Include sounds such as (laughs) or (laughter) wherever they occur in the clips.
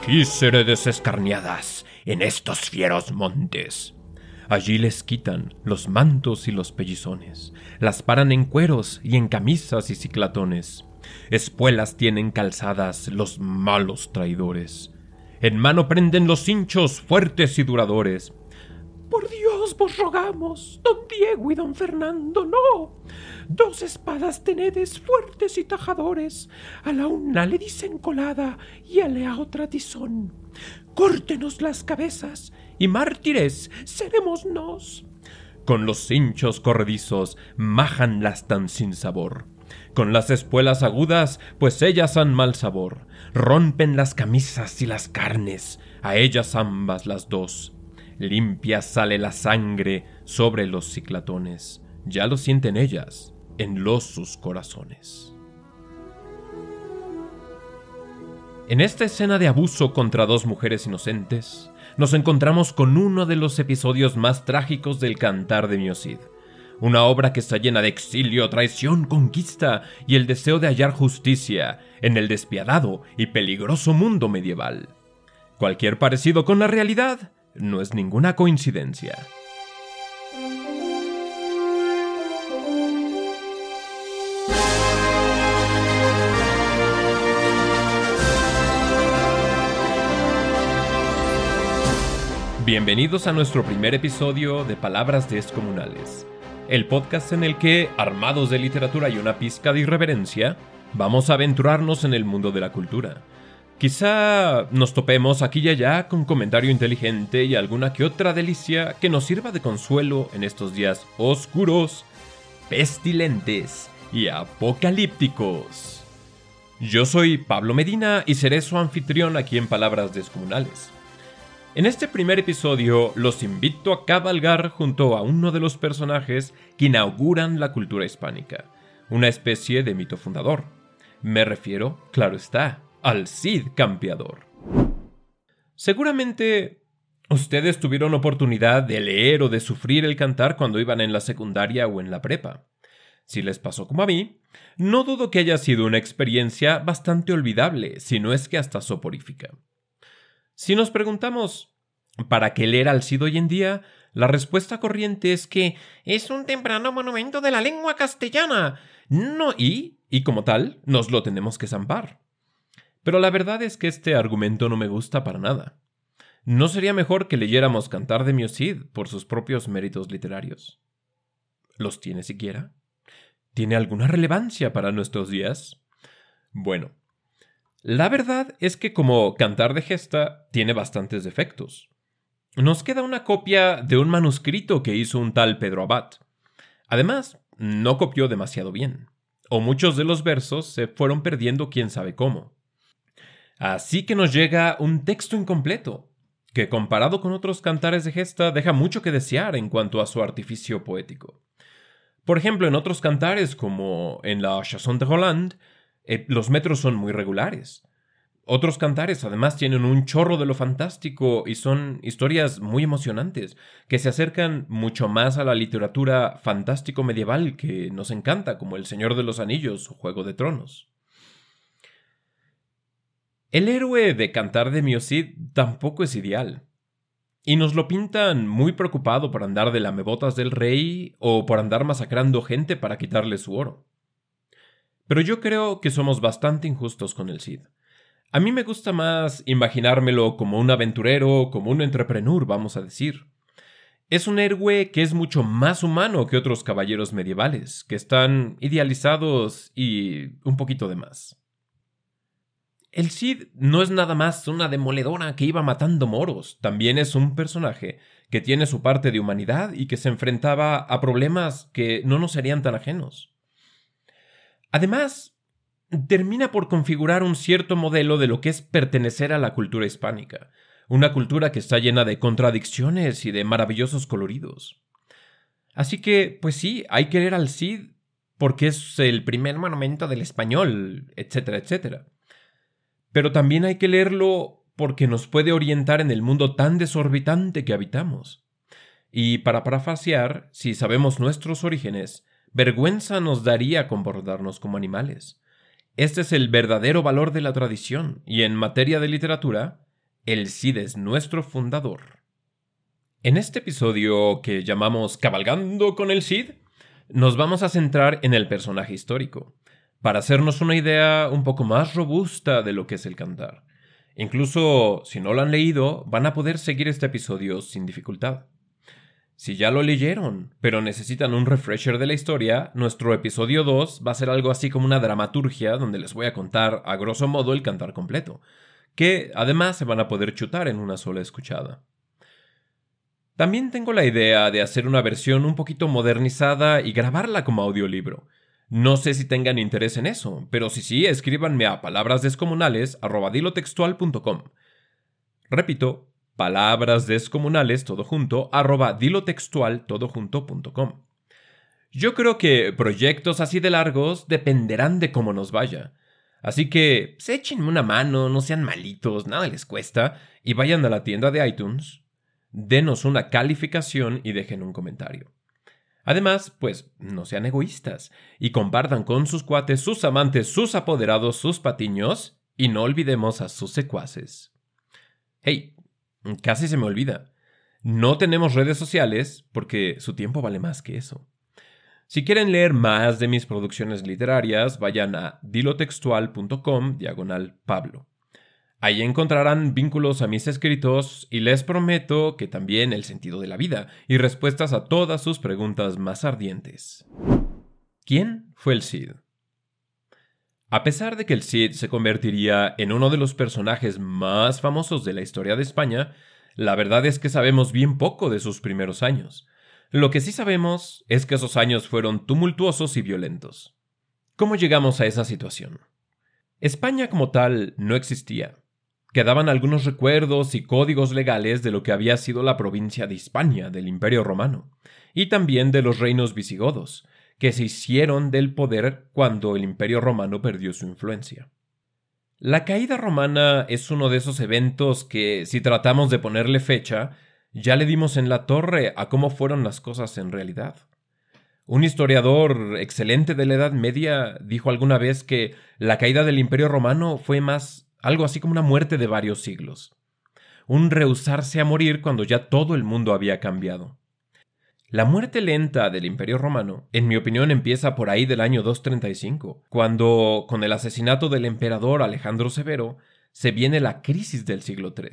Aquí seré desescarniadas, en estos fieros montes. Allí les quitan los mantos y los pellizones, las paran en cueros y en camisas y ciclatones. Espuelas tienen calzadas los malos traidores. En mano prenden los hinchos fuertes y duradores. Por Dios vos rogamos, don Diego y don Fernando, no. Dos espadas tenedes fuertes y tajadores. A la una le dicen colada y a la otra tizón. Córtenos las cabezas y mártires seremos nos. Con los hinchos corredizos majan tan sin sabor. Con las espuelas agudas, pues ellas han mal sabor. Rompen las camisas y las carnes, a ellas ambas las dos limpia sale la sangre sobre los ciclatones. Ya lo sienten ellas en los sus corazones. En esta escena de abuso contra dos mujeres inocentes, nos encontramos con uno de los episodios más trágicos del Cantar de Miocid. Una obra que está llena de exilio, traición, conquista y el deseo de hallar justicia en el despiadado y peligroso mundo medieval. Cualquier parecido con la realidad no es ninguna coincidencia. Bienvenidos a nuestro primer episodio de Palabras Descomunales, el podcast en el que, armados de literatura y una pizca de irreverencia, vamos a aventurarnos en el mundo de la cultura Quizá nos topemos aquí y allá con comentario inteligente y alguna que otra delicia que nos sirva de consuelo en estos días oscuros, pestilentes y apocalípticos. Yo soy Pablo Medina y seré su anfitrión aquí en Palabras Descomunales. En este primer episodio los invito a cabalgar junto a uno de los personajes que inauguran la cultura hispánica, una especie de mito fundador. Me refiero, claro está, al Cid Campeador. Seguramente ustedes tuvieron oportunidad de leer o de sufrir el cantar cuando iban en la secundaria o en la prepa. Si les pasó como a mí, no dudo que haya sido una experiencia bastante olvidable, si no es que hasta soporífica. Si nos preguntamos ¿para qué leer al Cid hoy en día? La respuesta corriente es que es un temprano monumento de la lengua castellana. No, y, y como tal, nos lo tenemos que zampar. Pero la verdad es que este argumento no me gusta para nada. ¿No sería mejor que leyéramos Cantar de Miocid por sus propios méritos literarios? ¿Los tiene siquiera? ¿Tiene alguna relevancia para nuestros días? Bueno, la verdad es que como Cantar de Gesta tiene bastantes defectos. Nos queda una copia de un manuscrito que hizo un tal Pedro Abad. Además, no copió demasiado bien, o muchos de los versos se fueron perdiendo quién sabe cómo. Así que nos llega un texto incompleto, que comparado con otros cantares de gesta deja mucho que desear en cuanto a su artificio poético. Por ejemplo, en otros cantares, como en la Chanson de Roland, eh, los metros son muy regulares. Otros cantares además tienen un chorro de lo fantástico y son historias muy emocionantes, que se acercan mucho más a la literatura fantástico medieval que nos encanta, como El Señor de los Anillos o Juego de Tronos. El héroe de Cantar de Miocid tampoco es ideal. Y nos lo pintan muy preocupado por andar de lamebotas del rey o por andar masacrando gente para quitarle su oro. Pero yo creo que somos bastante injustos con el Cid. A mí me gusta más imaginármelo como un aventurero, como un entrepreneur, vamos a decir. Es un héroe que es mucho más humano que otros caballeros medievales, que están idealizados y un poquito de más. El Cid no es nada más una demoledora que iba matando moros, también es un personaje que tiene su parte de humanidad y que se enfrentaba a problemas que no nos serían tan ajenos. Además, termina por configurar un cierto modelo de lo que es pertenecer a la cultura hispánica, una cultura que está llena de contradicciones y de maravillosos coloridos. Así que, pues sí, hay que leer al Cid porque es el primer monumento del español, etcétera, etcétera. Pero también hay que leerlo porque nos puede orientar en el mundo tan desorbitante que habitamos. Y para parafasear, si sabemos nuestros orígenes, vergüenza nos daría comportarnos como animales. Este es el verdadero valor de la tradición, y en materia de literatura, El Cid es nuestro fundador. En este episodio que llamamos Cabalgando con el Cid, nos vamos a centrar en el personaje histórico, para hacernos una idea un poco más robusta de lo que es el cantar. Incluso si no lo han leído, van a poder seguir este episodio sin dificultad. Si ya lo leyeron, pero necesitan un refresher de la historia, nuestro episodio 2 va a ser algo así como una dramaturgia donde les voy a contar a grosso modo el cantar completo, que además se van a poder chutar en una sola escuchada. También tengo la idea de hacer una versión un poquito modernizada y grabarla como audiolibro. No sé si tengan interés en eso, pero si sí, escríbanme a palabrasdescomunales@dilotextual.com. Repito, palabras descomunales todo junto arroba dilotextual todo. Yo creo que proyectos así de largos dependerán de cómo nos vaya. Así que se pues, echen una mano, no sean malitos, nada les cuesta, y vayan a la tienda de iTunes, denos una calificación y dejen un comentario. Además, pues no sean egoístas y compartan con sus cuates, sus amantes, sus apoderados, sus patiños y no olvidemos a sus secuaces. Hey, Casi se me olvida. No tenemos redes sociales porque su tiempo vale más que eso. Si quieren leer más de mis producciones literarias, vayan a dilotextual.com diagonal Pablo. Ahí encontrarán vínculos a mis escritos y les prometo que también el sentido de la vida y respuestas a todas sus preguntas más ardientes. ¿Quién fue el Cid? A pesar de que el Cid se convertiría en uno de los personajes más famosos de la historia de España, la verdad es que sabemos bien poco de sus primeros años. Lo que sí sabemos es que esos años fueron tumultuosos y violentos. ¿Cómo llegamos a esa situación? España como tal no existía. Quedaban algunos recuerdos y códigos legales de lo que había sido la provincia de Hispania del Imperio Romano, y también de los reinos visigodos, que se hicieron del poder cuando el Imperio romano perdió su influencia. La caída romana es uno de esos eventos que, si tratamos de ponerle fecha, ya le dimos en la torre a cómo fueron las cosas en realidad. Un historiador excelente de la Edad Media dijo alguna vez que la caída del Imperio romano fue más algo así como una muerte de varios siglos. Un rehusarse a morir cuando ya todo el mundo había cambiado. La muerte lenta del Imperio Romano, en mi opinión, empieza por ahí del año 235, cuando, con el asesinato del emperador Alejandro Severo, se viene la crisis del siglo III.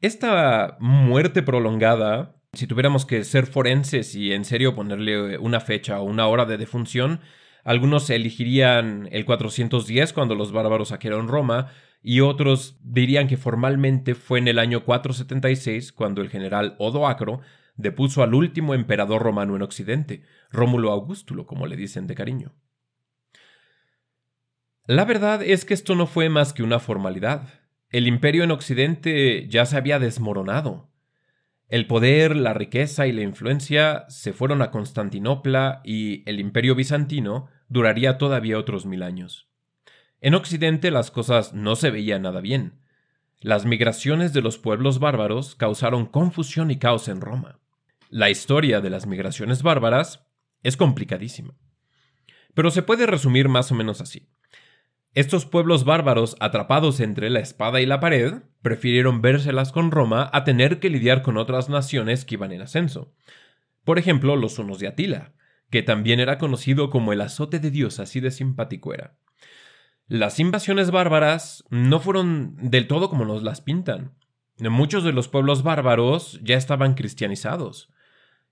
Esta muerte prolongada, si tuviéramos que ser forenses y en serio ponerle una fecha o una hora de defunción, algunos elegirían el 410 cuando los bárbaros saquearon Roma, y otros dirían que formalmente fue en el año 476 cuando el general Odoacro depuso al último emperador romano en Occidente, Rómulo Augustulo, como le dicen de cariño. La verdad es que esto no fue más que una formalidad. El imperio en Occidente ya se había desmoronado. El poder, la riqueza y la influencia se fueron a Constantinopla y el imperio bizantino duraría todavía otros mil años. En Occidente las cosas no se veían nada bien. Las migraciones de los pueblos bárbaros causaron confusión y caos en Roma. La historia de las migraciones bárbaras es complicadísima. Pero se puede resumir más o menos así. Estos pueblos bárbaros atrapados entre la espada y la pared prefirieron vérselas con Roma a tener que lidiar con otras naciones que iban en ascenso. Por ejemplo, los unos de Atila, que también era conocido como el azote de Dios, así de simpático era. Las invasiones bárbaras no fueron del todo como nos las pintan. Muchos de los pueblos bárbaros ya estaban cristianizados.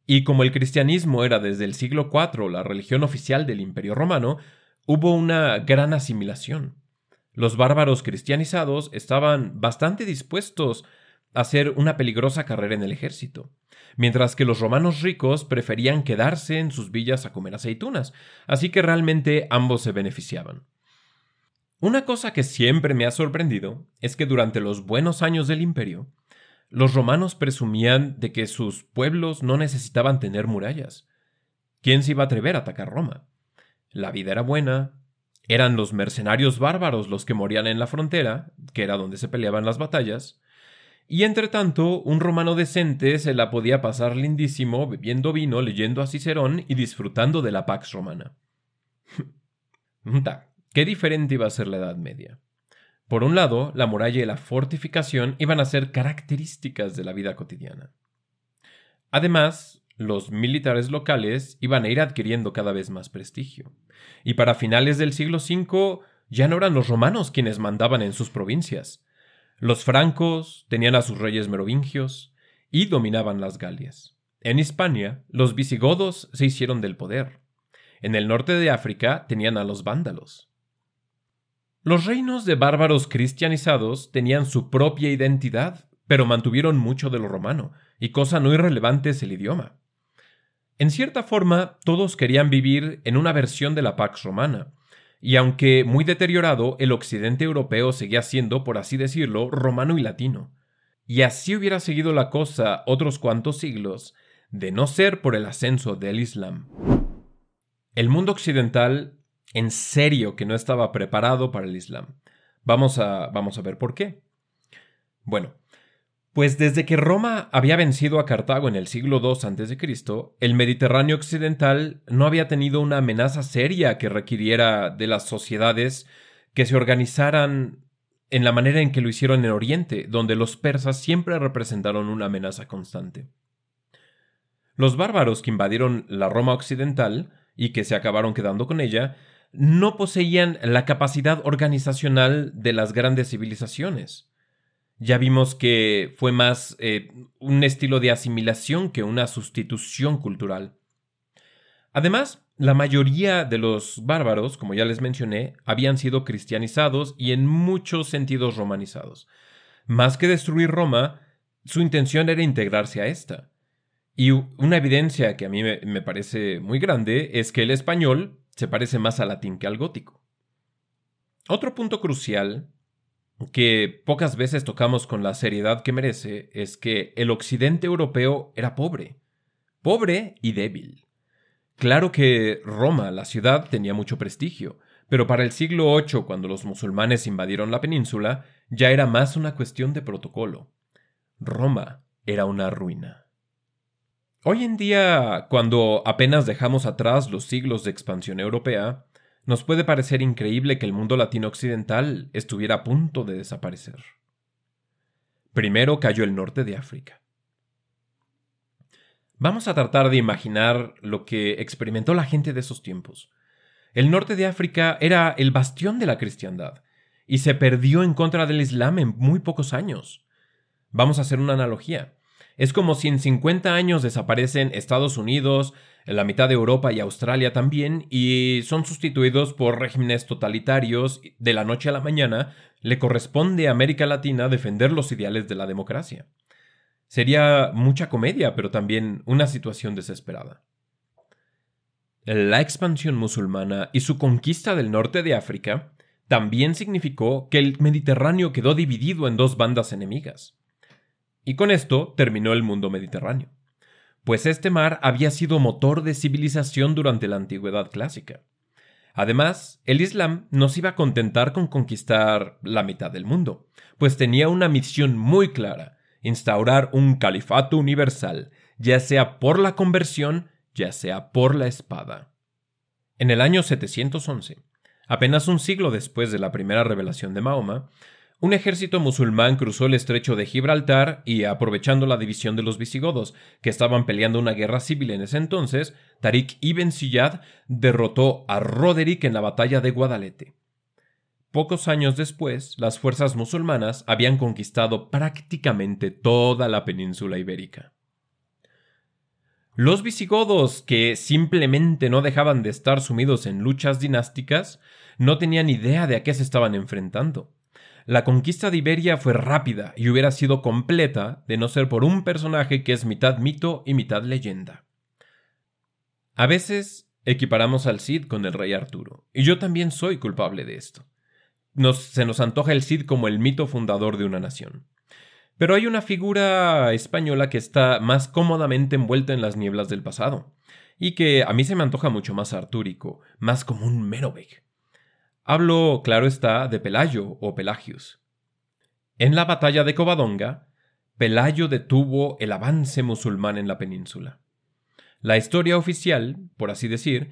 Y como el cristianismo era desde el siglo IV la religión oficial del Imperio Romano, hubo una gran asimilación. Los bárbaros cristianizados estaban bastante dispuestos hacer una peligrosa carrera en el ejército, mientras que los romanos ricos preferían quedarse en sus villas a comer aceitunas, así que realmente ambos se beneficiaban. Una cosa que siempre me ha sorprendido es que durante los buenos años del imperio, los romanos presumían de que sus pueblos no necesitaban tener murallas. ¿Quién se iba a atrever a atacar Roma? La vida era buena, eran los mercenarios bárbaros los que morían en la frontera, que era donde se peleaban las batallas, y entre tanto, un romano decente se la podía pasar lindísimo bebiendo vino, leyendo a Cicerón y disfrutando de la pax romana. (laughs) ¿Qué diferente iba a ser la Edad Media? Por un lado, la muralla y la fortificación iban a ser características de la vida cotidiana. Además, los militares locales iban a ir adquiriendo cada vez más prestigio. Y para finales del siglo V ya no eran los romanos quienes mandaban en sus provincias. Los francos tenían a sus reyes merovingios y dominaban las Galias. En Hispania, los visigodos se hicieron del poder. En el norte de África tenían a los vándalos. Los reinos de bárbaros cristianizados tenían su propia identidad, pero mantuvieron mucho de lo romano, y cosa no irrelevante es el idioma. En cierta forma, todos querían vivir en una versión de la Pax Romana, y aunque muy deteriorado, el occidente europeo seguía siendo, por así decirlo, romano y latino. Y así hubiera seguido la cosa otros cuantos siglos, de no ser por el ascenso del Islam. El mundo occidental en serio que no estaba preparado para el Islam. Vamos a, vamos a ver por qué. Bueno, pues desde que Roma había vencido a Cartago en el siglo II a.C., el Mediterráneo occidental no había tenido una amenaza seria que requiriera de las sociedades que se organizaran en la manera en que lo hicieron en Oriente, donde los persas siempre representaron una amenaza constante. Los bárbaros que invadieron la Roma occidental y que se acabaron quedando con ella no poseían la capacidad organizacional de las grandes civilizaciones. Ya vimos que fue más eh, un estilo de asimilación que una sustitución cultural. Además, la mayoría de los bárbaros, como ya les mencioné, habían sido cristianizados y en muchos sentidos romanizados. Más que destruir Roma, su intención era integrarse a esta. Y una evidencia que a mí me parece muy grande es que el español se parece más al latín que al gótico. Otro punto crucial que pocas veces tocamos con la seriedad que merece es que el occidente europeo era pobre, pobre y débil. Claro que Roma, la ciudad, tenía mucho prestigio, pero para el siglo VIII, cuando los musulmanes invadieron la península, ya era más una cuestión de protocolo. Roma era una ruina. Hoy en día, cuando apenas dejamos atrás los siglos de expansión europea, nos puede parecer increíble que el mundo latino occidental estuviera a punto de desaparecer. Primero cayó el norte de África. Vamos a tratar de imaginar lo que experimentó la gente de esos tiempos. El norte de África era el bastión de la cristiandad, y se perdió en contra del Islam en muy pocos años. Vamos a hacer una analogía. Es como si en 50 años desaparecen Estados Unidos, la mitad de Europa y Australia también, y son sustituidos por regímenes totalitarios de la noche a la mañana, le corresponde a América Latina defender los ideales de la democracia. Sería mucha comedia, pero también una situación desesperada. La expansión musulmana y su conquista del norte de África también significó que el Mediterráneo quedó dividido en dos bandas enemigas. Y con esto terminó el mundo mediterráneo, pues este mar había sido motor de civilización durante la antigüedad clásica. Además, el Islam no se iba a contentar con conquistar la mitad del mundo, pues tenía una misión muy clara, instaurar un califato universal, ya sea por la conversión, ya sea por la espada. En el año 711, apenas un siglo después de la primera revelación de Mahoma, un ejército musulmán cruzó el estrecho de Gibraltar y, aprovechando la división de los visigodos, que estaban peleando una guerra civil en ese entonces, Tariq ibn Ziyad derrotó a Roderick en la batalla de Guadalete. Pocos años después, las fuerzas musulmanas habían conquistado prácticamente toda la península ibérica. Los visigodos, que simplemente no dejaban de estar sumidos en luchas dinásticas, no tenían idea de a qué se estaban enfrentando. La conquista de Iberia fue rápida y hubiera sido completa de no ser por un personaje que es mitad mito y mitad leyenda. A veces equiparamos al Cid con el rey Arturo, y yo también soy culpable de esto. se nos antoja el Cid como el mito fundador de una nación. Pero hay una figura española que está más cómodamente envuelta en las nieblas del pasado, y que a mí se me antoja mucho más artúrico, más como un Merovec. Hablo, claro está, de Pelayo o Pelagius. En la batalla de Covadonga, Pelayo detuvo el avance musulmán en la península. La historia oficial, por así decir,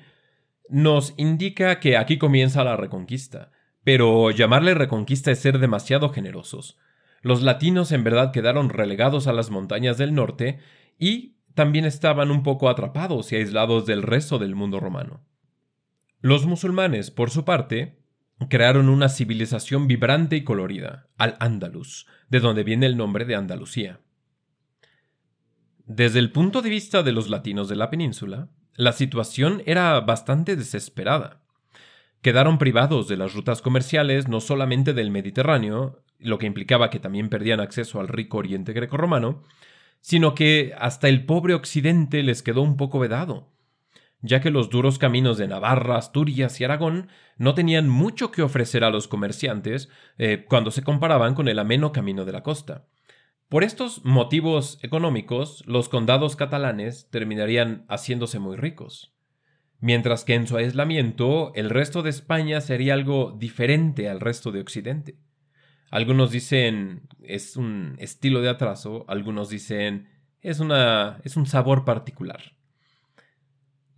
nos indica que aquí comienza la reconquista, Pero llamarle reconquista es ser demasiado generosos. Los latinos en verdad quedaron relegados a las montañas del norte y también estaban un poco atrapados y aislados del resto del mundo romano. Los musulmanes, por su parte, crearon una civilización vibrante y colorida, al Andalus, de donde viene el nombre de Andalucía. Desde el punto de vista de los latinos de la península, la situación era bastante desesperada. Quedaron privados de las rutas comerciales no solamente del Mediterráneo, lo que implicaba que también perdían acceso al rico oriente grecorromano, sino que hasta el pobre occidente les quedó un poco vedado, ya que los duros caminos de Navarra, Asturias y Aragón no tenían mucho que ofrecer a los comerciantes eh, cuando se comparaban con el ameno camino de la costa. Por estos motivos económicos, los condados catalanes terminarían haciéndose muy ricos. Mientras que en su aislamiento, el resto de España sería algo diferente al resto de Occidente. Algunos dicen es un estilo de atraso, algunos dicen es, una, es un sabor particular.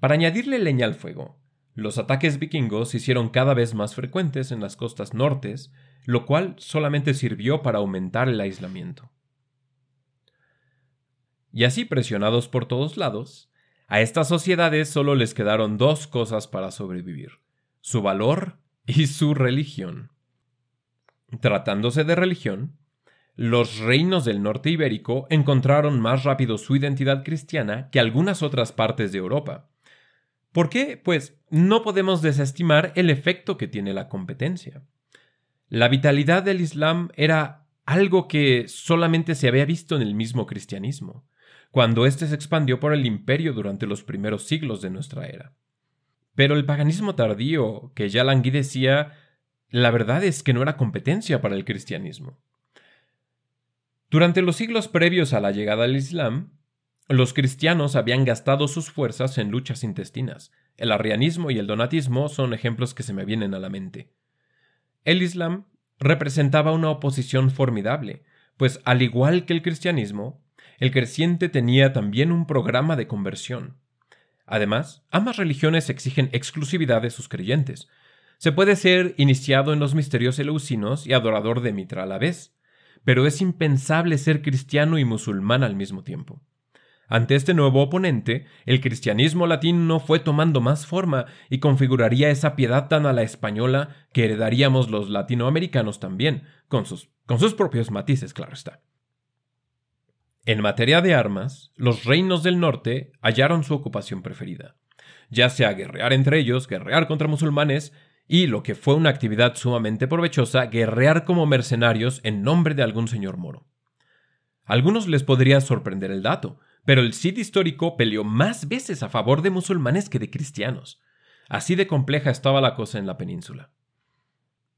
Para añadirle leña al fuego, los ataques vikingos se hicieron cada vez más frecuentes en las costas nortes, lo cual solamente sirvió para aumentar el aislamiento. Y así, presionados por todos lados, a estas sociedades solo les quedaron dos cosas para sobrevivir, su valor y su religión. Tratándose de religión, los reinos del norte ibérico encontraron más rápido su identidad cristiana que algunas otras partes de Europa, ¿Por qué? Pues no podemos desestimar el efecto que tiene la competencia. La vitalidad del Islam era algo que solamente se había visto en el mismo cristianismo, cuando éste se expandió por el imperio durante los primeros siglos de nuestra era. Pero el paganismo tardío, que ya languidecía, la verdad es que no era competencia para el cristianismo. Durante los siglos previos a la llegada del Islam, los cristianos habían gastado sus fuerzas en luchas intestinas. El arrianismo y el donatismo son ejemplos que se me vienen a la mente. El Islam representaba una oposición formidable, pues al igual que el cristianismo, el creciente tenía también un programa de conversión. Además, ambas religiones exigen exclusividad de sus creyentes. Se puede ser iniciado en los misterios eleusinos y adorador de Mitra a la vez, pero es impensable ser cristiano y musulmán al mismo tiempo. Ante este nuevo oponente, el cristianismo latino fue tomando más forma y configuraría esa piedad tan a la española que heredaríamos los latinoamericanos también, con sus, con sus propios matices, claro está. En materia de armas, los reinos del norte hallaron su ocupación preferida, ya sea guerrear entre ellos, guerrear contra musulmanes, y, lo que fue una actividad sumamente provechosa, guerrear como mercenarios en nombre de algún señor moro. A algunos les podría sorprender el dato, pero el Cid histórico peleó más veces a favor de musulmanes que de cristianos. Así de compleja estaba la cosa en la península.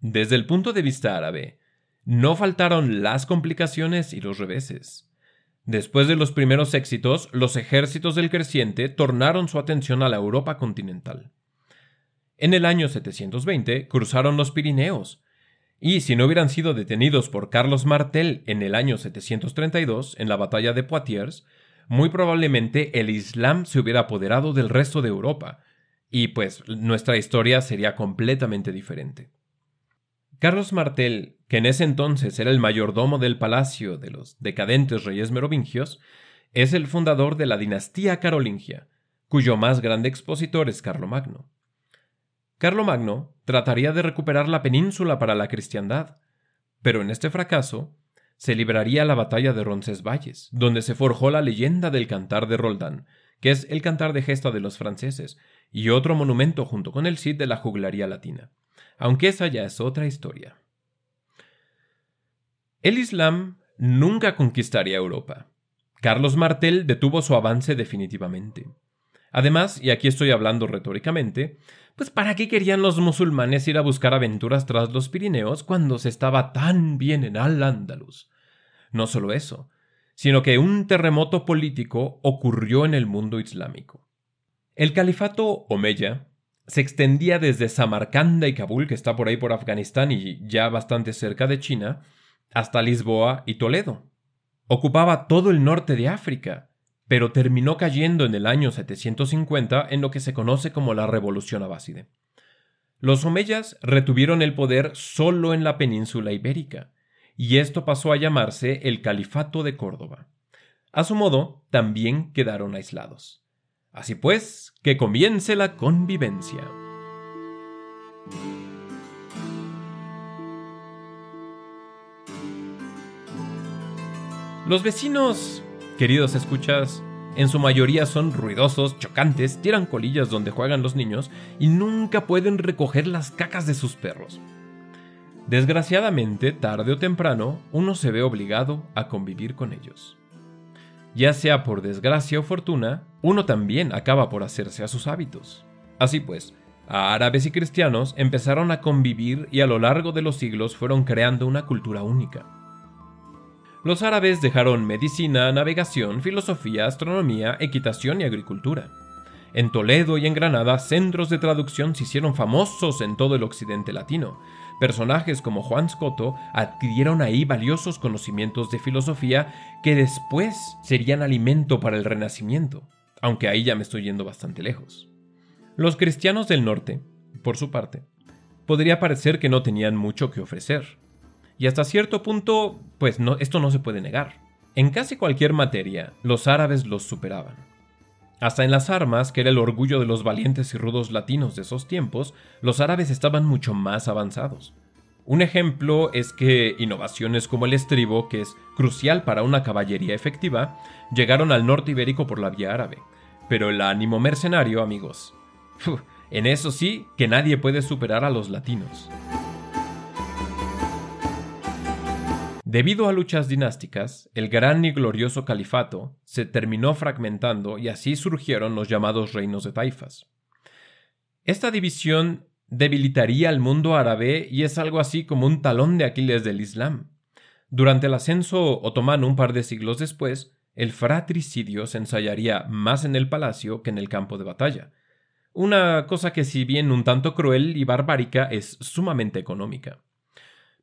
Desde el punto de vista árabe, no faltaron las complicaciones y los reveses. Después de los primeros éxitos, los ejércitos del creciente tornaron su atención a la Europa continental. En el año 720 cruzaron los Pirineos, y si no hubieran sido detenidos por Carlos Martel en el año 732 en la batalla de Poitiers, muy probablemente el Islam se hubiera apoderado del resto de Europa, y pues nuestra historia sería completamente diferente. Carlos Martel, que en ese entonces era el mayordomo del palacio de los decadentes reyes merovingios, es el fundador de la dinastía carolingia, cuyo más grande expositor es Carlomagno. Carlomagno trataría de recuperar la península para la cristiandad, pero en este fracaso se libraría la batalla de Roncesvalles, donde se forjó la leyenda del cantar de Roldán, que es el cantar de gesta de los franceses, y otro monumento junto con el Cid de la juglaría latina, aunque esa ya es otra historia. El Islam nunca conquistaría Europa. Carlos Martel detuvo su avance definitivamente. Además, y aquí estoy hablando retóricamente, pues ¿para qué querían los musulmanes ir a buscar aventuras tras los Pirineos cuando se estaba tan bien en Al-Ándalus? No solo eso, sino que un terremoto político ocurrió en el mundo islámico. El califato Omeya se extendía desde Samarcanda y Kabul, que está por ahí por Afganistán y ya bastante cerca de China, hasta Lisboa y Toledo. Ocupaba todo el norte de África, pero terminó cayendo en el año 750 en lo que se conoce como la Revolución Abáside. Los omeyas retuvieron el poder solo en la península ibérica, y esto pasó a llamarse el Califato de Córdoba. A su modo, también quedaron aislados. Así pues, que comience la convivencia. Los vecinos, queridos escuchas, en su mayoría son ruidosos, chocantes, tiran colillas donde juegan los niños y nunca pueden recoger las cacas de sus perros. Desgraciadamente, tarde o temprano, uno se ve obligado a convivir con ellos. Ya sea por desgracia o fortuna, uno también acaba por hacerse a sus hábitos. Así pues, árabes y cristianos empezaron a convivir y a lo largo de los siglos fueron creando una cultura única. Los árabes dejaron medicina, navegación, filosofía, astronomía, equitación y agricultura. En Toledo y en Granada, centros de traducción se hicieron famosos en todo el occidente latino. Personajes como Juan Scotto adquirieron ahí valiosos conocimientos de filosofía que después serían alimento para el Renacimiento, aunque ahí ya me estoy yendo bastante lejos. Los cristianos del norte, por su parte, podría parecer que no tenían mucho que ofrecer. Y hasta cierto punto, pues no, esto no se puede negar. En casi cualquier materia, los árabes los superaban. Hasta en las armas, que era el orgullo de los valientes y rudos latinos de esos tiempos, los árabes estaban mucho más avanzados. Un ejemplo es que innovaciones como el estribo, que es crucial para una caballería efectiva, llegaron al norte ibérico por la vía árabe. Pero el ánimo mercenario, amigos. en eso sí que nadie puede superar a los latinos. Debido a luchas dinásticas, el gran y glorioso califato se terminó fragmentando y así surgieron los llamados reinos de taifas. Esta división debilitaría al mundo árabe y es algo así como un talón de Aquiles del Islam. Durante el ascenso otomano un par de siglos después, el fratricidio se ensayaría más en el palacio que en el campo de batalla. Una cosa que si bien un tanto cruel y barbárica es sumamente económica.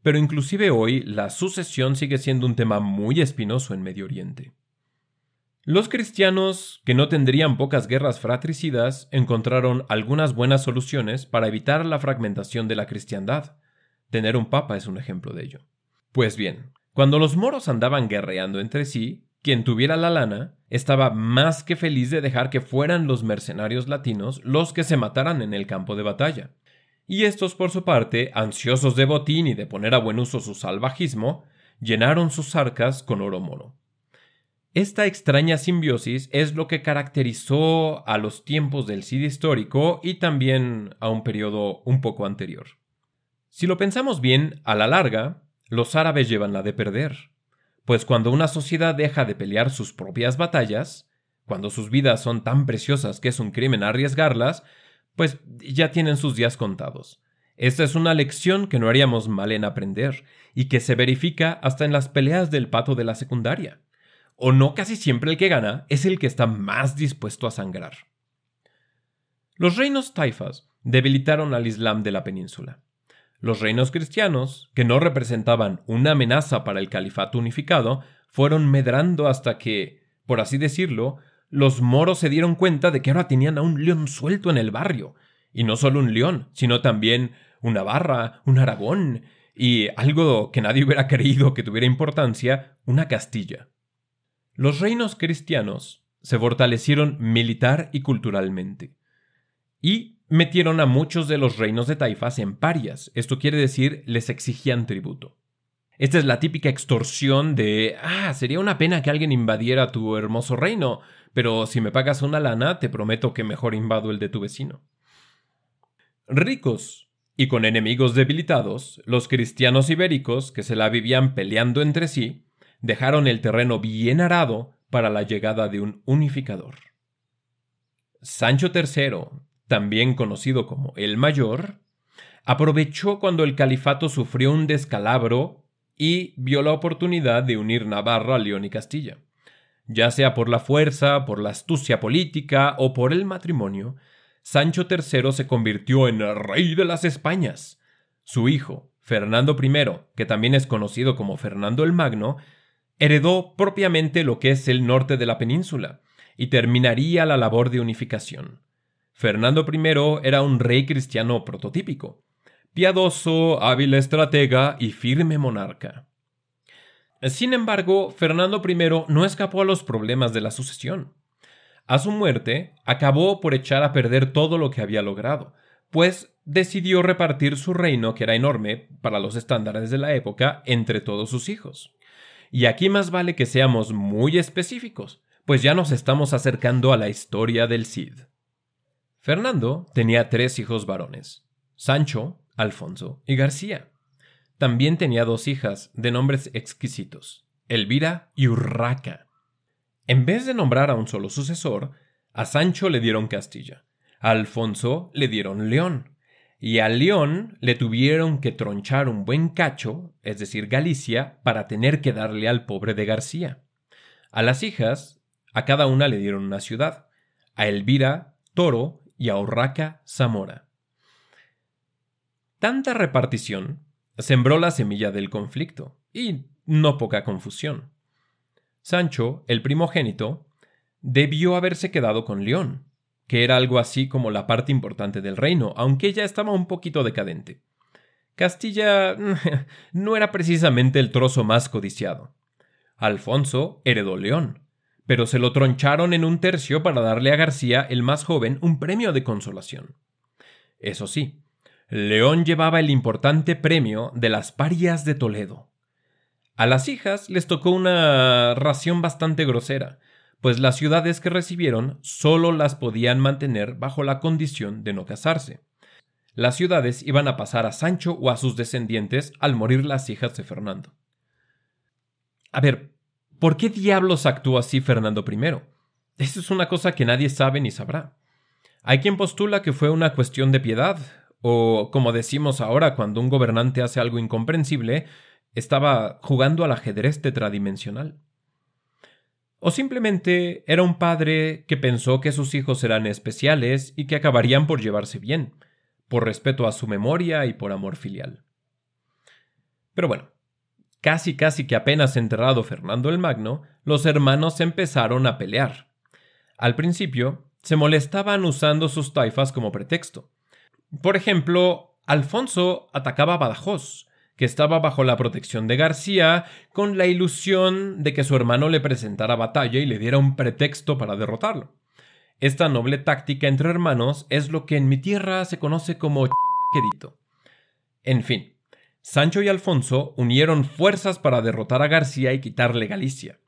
Pero inclusive hoy la sucesión sigue siendo un tema muy espinoso en Medio Oriente. Los cristianos, que no tendrían pocas guerras fratricidas, encontraron algunas buenas soluciones para evitar la fragmentación de la cristiandad. Tener un papa es un ejemplo de ello. Pues bien, cuando los moros andaban guerreando entre sí, quien tuviera la lana estaba más que feliz de dejar que fueran los mercenarios latinos los que se mataran en el campo de batalla y estos por su parte, ansiosos de botín y de poner a buen uso su salvajismo, llenaron sus arcas con oro moro. Esta extraña simbiosis es lo que caracterizó a los tiempos del Cid histórico y también a un periodo un poco anterior. Si lo pensamos bien, a la larga, los árabes llevan la de perder, pues cuando una sociedad deja de pelear sus propias batallas, cuando sus vidas son tan preciosas que es un crimen arriesgarlas, pues ya tienen sus días contados. Esta es una lección que no haríamos mal en aprender y que se verifica hasta en las peleas del pato de la secundaria. O no casi siempre el que gana es el que está más dispuesto a sangrar. Los reinos taifas debilitaron al Islam de la península. Los reinos cristianos, que no representaban una amenaza para el califato unificado, fueron medrando hasta que, por así decirlo, los moros se dieron cuenta de que ahora tenían a un león suelto en el barrio. Y no solo un león, sino también una barra, un aragón y algo que nadie hubiera creído que tuviera importancia, una Castilla. Los reinos cristianos se fortalecieron militar y culturalmente. Y metieron a muchos de los reinos de taifas en parias, esto quiere decir les exigían tributo. Esta es la típica extorsión de, ah, sería una pena que alguien invadiera tu hermoso reino, pero si me pagas una lana, te prometo que mejor invado el de tu vecino. Ricos y con enemigos debilitados, los cristianos ibéricos, que se la vivían peleando entre sí, dejaron el terreno bien arado para la llegada de un unificador. Sancho III, también conocido como el Mayor, aprovechó cuando el califato sufrió un descalabro y vio la oportunidad de unir Navarra, León y Castilla ya sea por la fuerza, por la astucia política o por el matrimonio, Sancho III se convirtió en el rey de las Españas. Su hijo, Fernando I, que también es conocido como Fernando el Magno, heredó propiamente lo que es el norte de la península y terminaría la labor de unificación. Fernando I era un rey cristiano prototípico, piadoso, hábil estratega y firme monarca. Sin embargo, Fernando I no escapó a los problemas de la sucesión. A su muerte, acabó por echar a perder todo lo que había logrado, pues decidió repartir su reino, que era enorme para los estándares de la época, entre todos sus hijos. Y aquí más vale que seamos muy específicos, pues ya nos estamos acercando a la historia del Cid. Fernando tenía tres hijos varones, Sancho, Alfonso y García. También tenía dos hijas de nombres exquisitos, Elvira y Urraca. En vez de nombrar a un solo sucesor, a Sancho le dieron Castilla, a Alfonso le dieron León, y a León le tuvieron que tronchar un buen cacho, es decir, Galicia, para tener que darle al pobre de García. A las hijas, a cada una le dieron una ciudad, a Elvira, Toro, y a Urraca, Zamora. Tanta repartición sembró la semilla del conflicto, y no poca confusión. Sancho, el primogénito, debió haberse quedado con León, que era algo así como la parte importante del reino, aunque ya estaba un poquito decadente. Castilla (laughs) no era precisamente el trozo más codiciado. Alfonso heredó León, pero se lo troncharon en un tercio para darle a García, el más joven, un premio de consolación. Eso sí, León llevaba el importante premio de las parias de Toledo. A las hijas les tocó una ración bastante grosera, pues las ciudades que recibieron solo las podían mantener bajo la condición de no casarse. Las ciudades iban a pasar a Sancho o a sus descendientes al morir las hijas de Fernando. A ver, ¿por qué diablos actuó así Fernando I? Eso es una cosa que nadie sabe ni sabrá. Hay quien postula que fue una cuestión de piedad, o como decimos ahora cuando un gobernante hace algo incomprensible, estaba jugando al ajedrez tetradimensional. O simplemente era un padre que pensó que sus hijos eran especiales y que acabarían por llevarse bien, por respeto a su memoria y por amor filial. Pero bueno, casi casi que apenas enterrado Fernando el Magno, los hermanos empezaron a pelear. Al principio, se molestaban usando sus taifas como pretexto, por ejemplo, Alfonso atacaba a Badajoz, que estaba bajo la protección de García, con la ilusión de que su hermano le presentara batalla y le diera un pretexto para derrotarlo. Esta noble táctica entre hermanos es lo que en mi tierra se conoce como quedito. En fin, Sancho y Alfonso unieron fuerzas para derrotar a García y quitarle Galicia.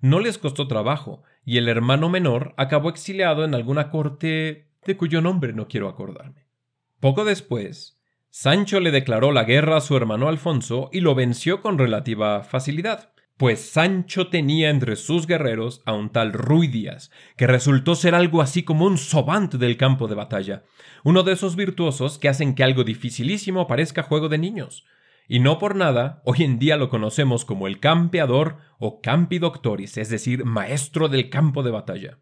No les costó trabajo, y el hermano menor acabó exiliado en alguna corte de cuyo nombre no quiero acordarme. Poco después, Sancho le declaró la guerra a su hermano Alfonso y lo venció con relativa facilidad, pues Sancho tenía entre sus guerreros a un tal Ruy Díaz, que resultó ser algo así como un sobante del campo de batalla, uno de esos virtuosos que hacen que algo dificilísimo parezca juego de niños. Y no por nada, hoy en día lo conocemos como el campeador o campi doctoris, es decir, maestro del campo de batalla.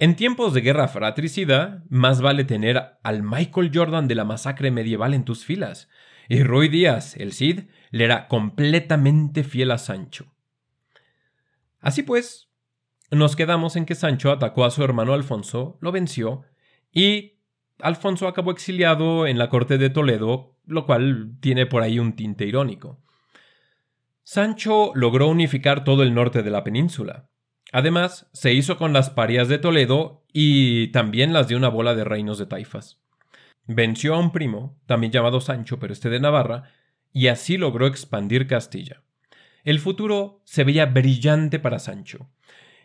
En tiempos de guerra fratricida, más vale tener al Michael Jordan de la masacre medieval en tus filas. Y Roy Díaz, el Cid, le era completamente fiel a Sancho. Así pues, nos quedamos en que Sancho atacó a su hermano Alfonso, lo venció, y Alfonso acabó exiliado en la corte de Toledo, lo cual tiene por ahí un tinte irónico. Sancho logró unificar todo el norte de la península, Además, se hizo con las parias de Toledo y también las de una bola de reinos de taifas. Venció a un primo, también llamado Sancho, pero este de Navarra, y así logró expandir Castilla. El futuro se veía brillante para Sancho.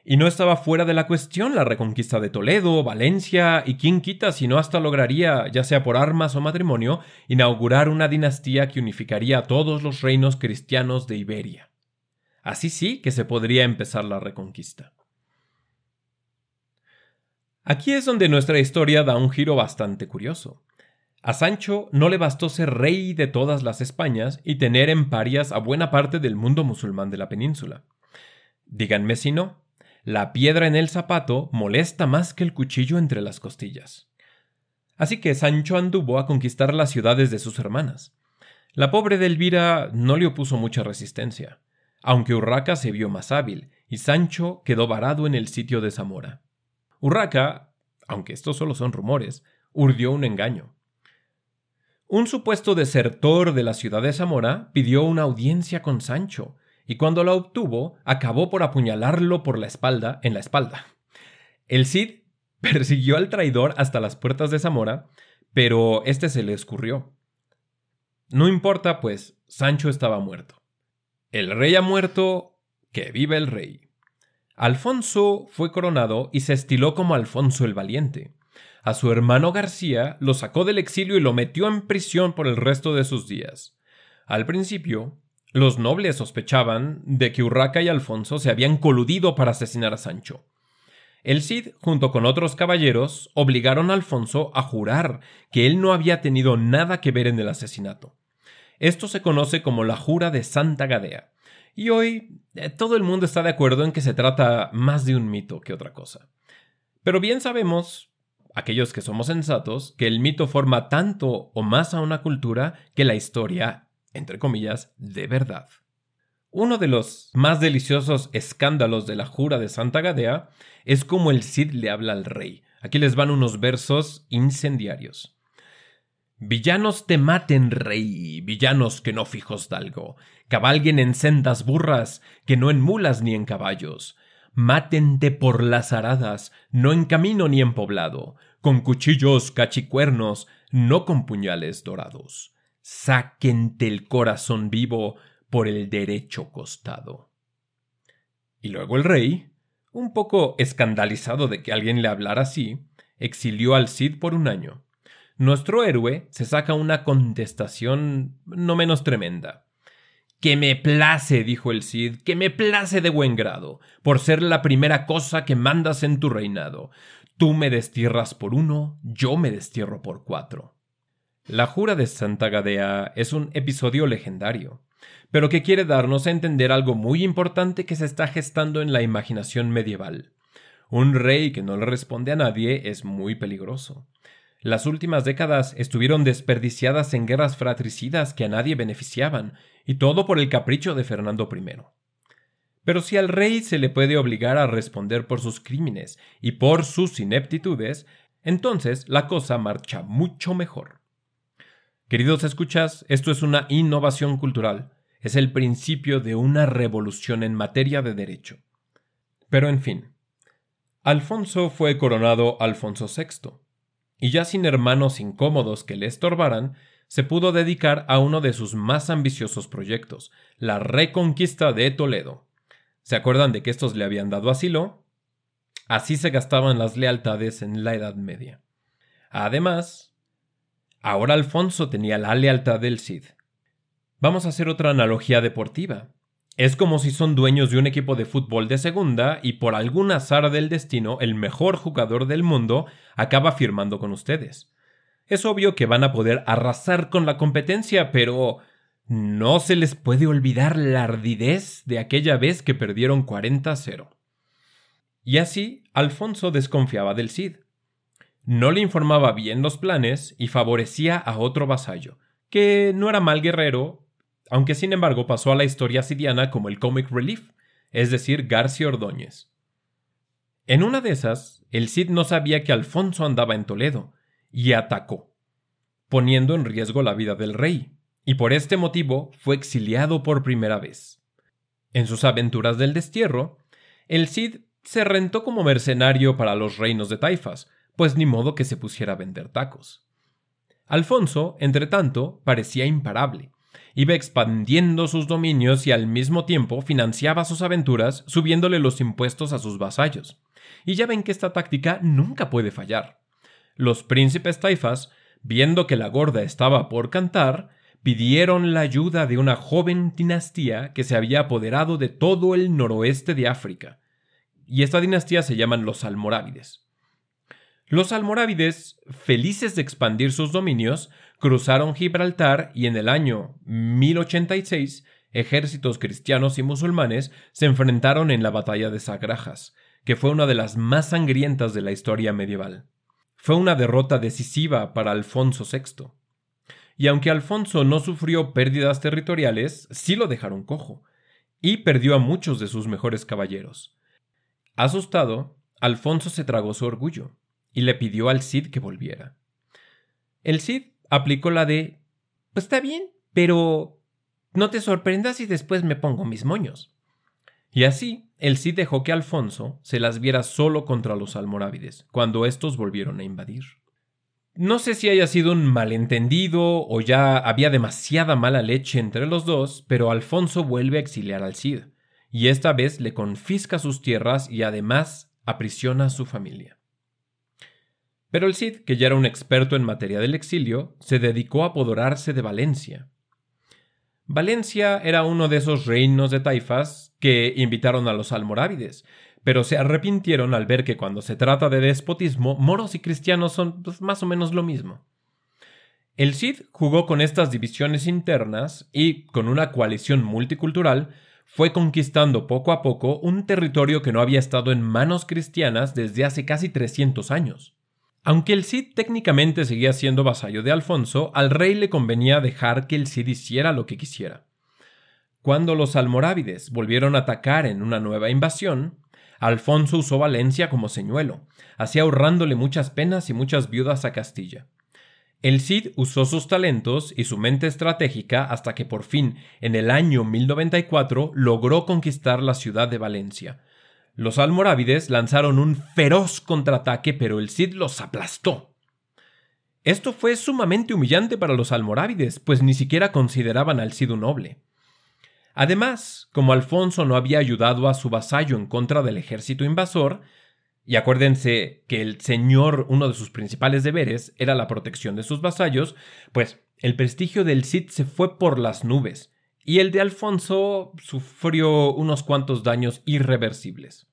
Y no estaba fuera de la cuestión la reconquista de Toledo, Valencia, y quién quita si no hasta lograría, ya sea por armas o matrimonio, inaugurar una dinastía que unificaría a todos los reinos cristianos de Iberia. Así sí que se podría empezar la reconquista. Aquí es donde nuestra historia da un giro bastante curioso. A Sancho no le bastó ser rey de todas las Españas y tener en parias a buena parte del mundo musulmán de la península. Díganme si no, la piedra en el zapato molesta más que el cuchillo entre las costillas. Así que Sancho anduvo a conquistar las ciudades de sus hermanas. La pobre de Elvira no le opuso mucha resistencia aunque Urraca se vio más hábil, y Sancho quedó varado en el sitio de Zamora. Urraca aunque estos solo son rumores, urdió un engaño. Un supuesto desertor de la ciudad de Zamora pidió una audiencia con Sancho, y cuando la obtuvo, acabó por apuñalarlo por la espalda, en la espalda. El Cid (laughs) persiguió al traidor hasta las puertas de Zamora, pero este se le escurrió. No importa, pues Sancho estaba muerto. El rey ha muerto, que vive el rey. Alfonso fue coronado y se estiló como Alfonso el Valiente. A su hermano García lo sacó del exilio y lo metió en prisión por el resto de sus días. Al principio, los nobles sospechaban de que Urraca y Alfonso se habían coludido para asesinar a Sancho. El Cid, junto con otros caballeros, obligaron a Alfonso a jurar que él no había tenido nada que ver en el asesinato. Esto se conoce como la jura de Santa Gadea, y hoy eh, todo el mundo está de acuerdo en que se trata más de un mito que otra cosa. Pero bien sabemos, aquellos que somos sensatos, que el mito forma tanto o más a una cultura que la historia, entre comillas, de verdad. Uno de los más deliciosos escándalos de la jura de Santa Gadea es como el Cid le habla al rey. Aquí les van unos versos incendiarios. Villanos te maten, rey, villanos que no fijos dalgo, cabalguen en sendas burras, que no en mulas ni en caballos. Mátente por las aradas, no en camino ni en poblado, con cuchillos cachicuernos, no con puñales dorados. Sáquente el corazón vivo, por el derecho costado. Y luego el rey, un poco escandalizado de que alguien le hablara así, exilió al Cid por un año. Nuestro héroe se saca una contestación no menos tremenda. Que me place, dijo el Cid, que me place de buen grado, por ser la primera cosa que mandas en tu reinado. Tú me destierras por uno, yo me destierro por cuatro. La jura de Santa Gadea es un episodio legendario pero que quiere darnos a entender algo muy importante que se está gestando en la imaginación medieval. Un rey que no le responde a nadie es muy peligroso. Las últimas décadas estuvieron desperdiciadas en guerras fratricidas que a nadie beneficiaban, y todo por el capricho de Fernando I. Pero si al rey se le puede obligar a responder por sus crímenes y por sus ineptitudes, entonces la cosa marcha mucho mejor. Queridos escuchas, esto es una innovación cultural, es el principio de una revolución en materia de derecho. Pero en fin, Alfonso fue coronado Alfonso VI, y ya sin hermanos incómodos que le estorbaran, se pudo dedicar a uno de sus más ambiciosos proyectos, la reconquista de Toledo. ¿Se acuerdan de que estos le habían dado asilo? Así se gastaban las lealtades en la Edad Media. Además, Ahora Alfonso tenía la lealtad del Cid. Vamos a hacer otra analogía deportiva. Es como si son dueños de un equipo de fútbol de segunda y por algún azar del destino el mejor jugador del mundo acaba firmando con ustedes. Es obvio que van a poder arrasar con la competencia, pero no se les puede olvidar la ardidez de aquella vez que perdieron 40-0. Y así Alfonso desconfiaba del Cid no le informaba bien los planes y favorecía a otro vasallo, que no era mal guerrero, aunque sin embargo pasó a la historia sidiana como el comic relief, es decir, García Ordóñez. En una de esas, el Cid no sabía que Alfonso andaba en Toledo, y atacó, poniendo en riesgo la vida del rey, y por este motivo fue exiliado por primera vez. En sus aventuras del destierro, el Cid se rentó como mercenario para los reinos de Taifas, pues ni modo que se pusiera a vender tacos. Alfonso, entre tanto, parecía imparable. Iba expandiendo sus dominios y al mismo tiempo financiaba sus aventuras subiéndole los impuestos a sus vasallos. Y ya ven que esta táctica nunca puede fallar. Los príncipes taifas, viendo que la gorda estaba por cantar, pidieron la ayuda de una joven dinastía que se había apoderado de todo el noroeste de África. Y esta dinastía se llaman los almorávides. Los almorávides, felices de expandir sus dominios, cruzaron Gibraltar y en el año 1086 ejércitos cristianos y musulmanes se enfrentaron en la batalla de Sagrajas, que fue una de las más sangrientas de la historia medieval. Fue una derrota decisiva para Alfonso VI. Y aunque Alfonso no sufrió pérdidas territoriales, sí lo dejaron cojo, y perdió a muchos de sus mejores caballeros. Asustado, Alfonso se tragó su orgullo y le pidió al Cid que volviera. El Cid aplicó la de Pues está bien, pero no te sorprendas si después me pongo mis moños. Y así, el Cid dejó que Alfonso se las viera solo contra los almorávides, cuando estos volvieron a invadir. No sé si haya sido un malentendido o ya había demasiada mala leche entre los dos, pero Alfonso vuelve a exiliar al Cid, y esta vez le confisca sus tierras y además aprisiona a su familia. Pero el Cid, que ya era un experto en materia del exilio, se dedicó a apoderarse de Valencia. Valencia era uno de esos reinos de taifas que invitaron a los almorávides, pero se arrepintieron al ver que cuando se trata de despotismo, moros y cristianos son pues, más o menos lo mismo. El Cid jugó con estas divisiones internas y, con una coalición multicultural, fue conquistando poco a poco un territorio que no había estado en manos cristianas desde hace casi 300 años. Aunque el Cid técnicamente seguía siendo vasallo de Alfonso, al rey le convenía dejar que el Cid hiciera lo que quisiera. Cuando los almorávides volvieron a atacar en una nueva invasión, Alfonso usó Valencia como señuelo, así ahorrándole muchas penas y muchas viudas a Castilla. El Cid usó sus talentos y su mente estratégica hasta que por fin, en el año 1094, logró conquistar la ciudad de Valencia. Los almorávides lanzaron un feroz contraataque, pero el Cid los aplastó. Esto fue sumamente humillante para los almorávides, pues ni siquiera consideraban al Cid un noble. Además, como Alfonso no había ayudado a su vasallo en contra del ejército invasor, y acuérdense que el señor, uno de sus principales deberes, era la protección de sus vasallos, pues el prestigio del Cid se fue por las nubes, y el de Alfonso sufrió unos cuantos daños irreversibles.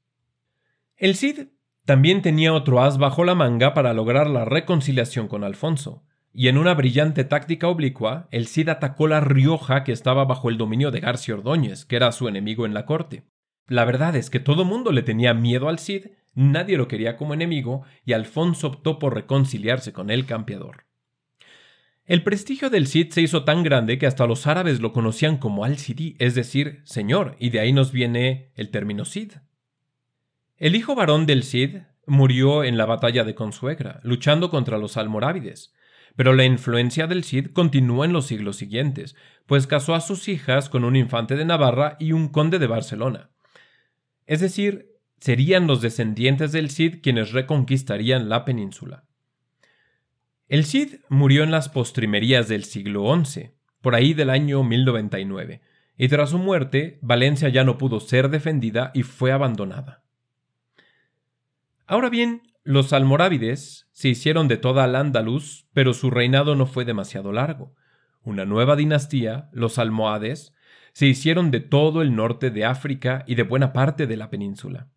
El Cid también tenía otro as bajo la manga para lograr la reconciliación con Alfonso, y en una brillante táctica oblicua, el Cid atacó la Rioja que estaba bajo el dominio de García Ordóñez, que era su enemigo en la corte. La verdad es que todo mundo le tenía miedo al Cid, nadie lo quería como enemigo, y Alfonso optó por reconciliarse con el campeador. El prestigio del Cid se hizo tan grande que hasta los árabes lo conocían como al-Sidi, es decir, señor, y de ahí nos viene el término Cid. El hijo varón del Cid murió en la batalla de Consuegra, luchando contra los almorávides, pero la influencia del Cid continuó en los siglos siguientes, pues casó a sus hijas con un infante de Navarra y un conde de Barcelona. Es decir, serían los descendientes del Cid quienes reconquistarían la península. El Cid murió en las postrimerías del siglo XI, por ahí del año 1099, y tras su muerte Valencia ya no pudo ser defendida y fue abandonada. Ahora bien, los almorávides se hicieron de toda Al-Ándalus, pero su reinado no fue demasiado largo. Una nueva dinastía, los almohades, se hicieron de todo el norte de África y de buena parte de la península.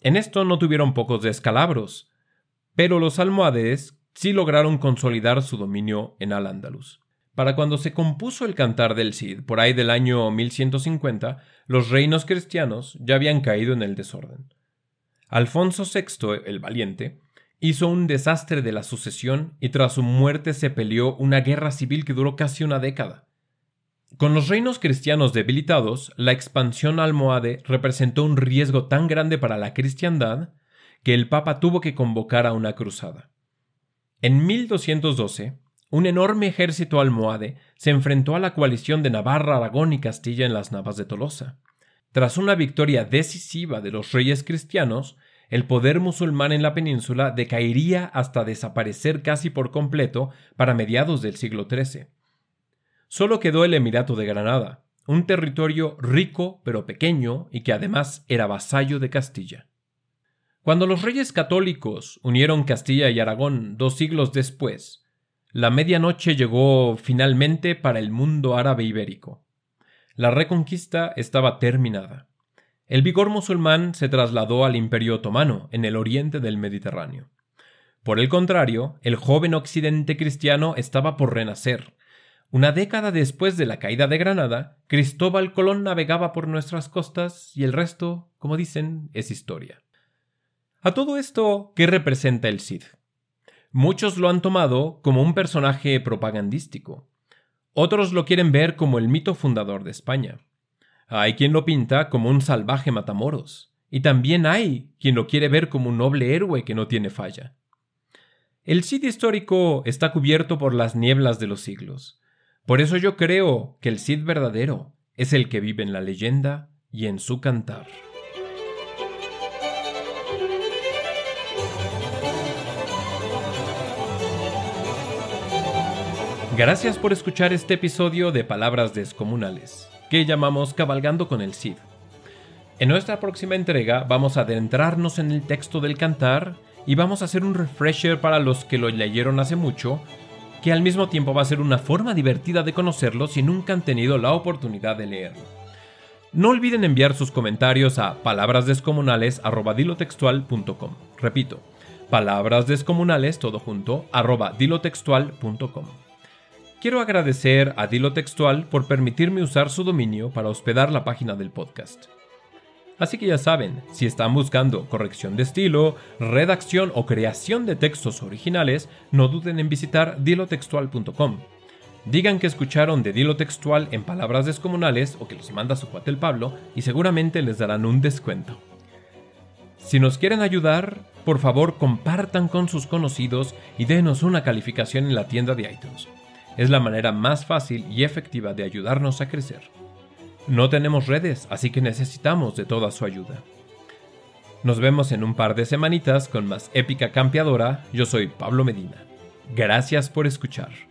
En esto no tuvieron pocos descalabros, pero los almohades sí lograron consolidar su dominio en Al-Ándalus. Para cuando se compuso el Cantar del Cid, por ahí del año 1150, los reinos cristianos ya habían caído en el desorden. Alfonso VI el Valiente hizo un desastre de la sucesión y tras su muerte se peleó una guerra civil que duró casi una década. Con los reinos cristianos debilitados, la expansión almohade representó un riesgo tan grande para la cristiandad que el Papa tuvo que convocar a una cruzada. En 1212, un enorme ejército almohade se enfrentó a la coalición de Navarra, Aragón y Castilla en las Navas de Tolosa. Tras una victoria decisiva de los reyes cristianos, el poder musulmán en la península decaería hasta desaparecer casi por completo para mediados del siglo XIII. Solo quedó el Emirato de Granada, un territorio rico pero pequeño y que además era vasallo de Castilla. Cuando los reyes católicos unieron Castilla y Aragón dos siglos después, la medianoche llegó finalmente para el mundo árabe ibérico. La reconquista estaba terminada. El vigor musulmán se trasladó al Imperio otomano, en el oriente del Mediterráneo. Por el contrario, el joven occidente cristiano estaba por renacer. Una década después de la caída de Granada, Cristóbal Colón navegaba por nuestras costas y el resto, como dicen, es historia. A todo esto, ¿qué representa el Cid? Muchos lo han tomado como un personaje propagandístico, otros lo quieren ver como el mito fundador de España. Hay quien lo pinta como un salvaje matamoros, y también hay quien lo quiere ver como un noble héroe que no tiene falla. El Cid histórico está cubierto por las nieblas de los siglos. Por eso yo creo que el Cid verdadero es el que vive en la leyenda y en su cantar. Gracias por escuchar este episodio de Palabras Descomunales, que llamamos Cabalgando con el Cid. En nuestra próxima entrega vamos a adentrarnos en el texto del cantar y vamos a hacer un refresher para los que lo leyeron hace mucho, que al mismo tiempo va a ser una forma divertida de conocerlo si nunca han tenido la oportunidad de leerlo. No olviden enviar sus comentarios a palabrasdescomunales@dilotextual.com. Repito, palabrasdescomunales todo junto arroba dilotextual.com. Quiero agradecer a Dilo Textual por permitirme usar su dominio para hospedar la página del podcast. Así que ya saben, si están buscando corrección de estilo, redacción o creación de textos originales, no duden en visitar dilotextual.com. Digan que escucharon de Dilo Textual en palabras descomunales o que los manda su cuate el Pablo y seguramente les darán un descuento. Si nos quieren ayudar, por favor compartan con sus conocidos y denos una calificación en la tienda de iTunes. Es la manera más fácil y efectiva de ayudarnos a crecer. No tenemos redes, así que necesitamos de toda su ayuda. Nos vemos en un par de semanitas con más épica campeadora. Yo soy Pablo Medina. Gracias por escuchar.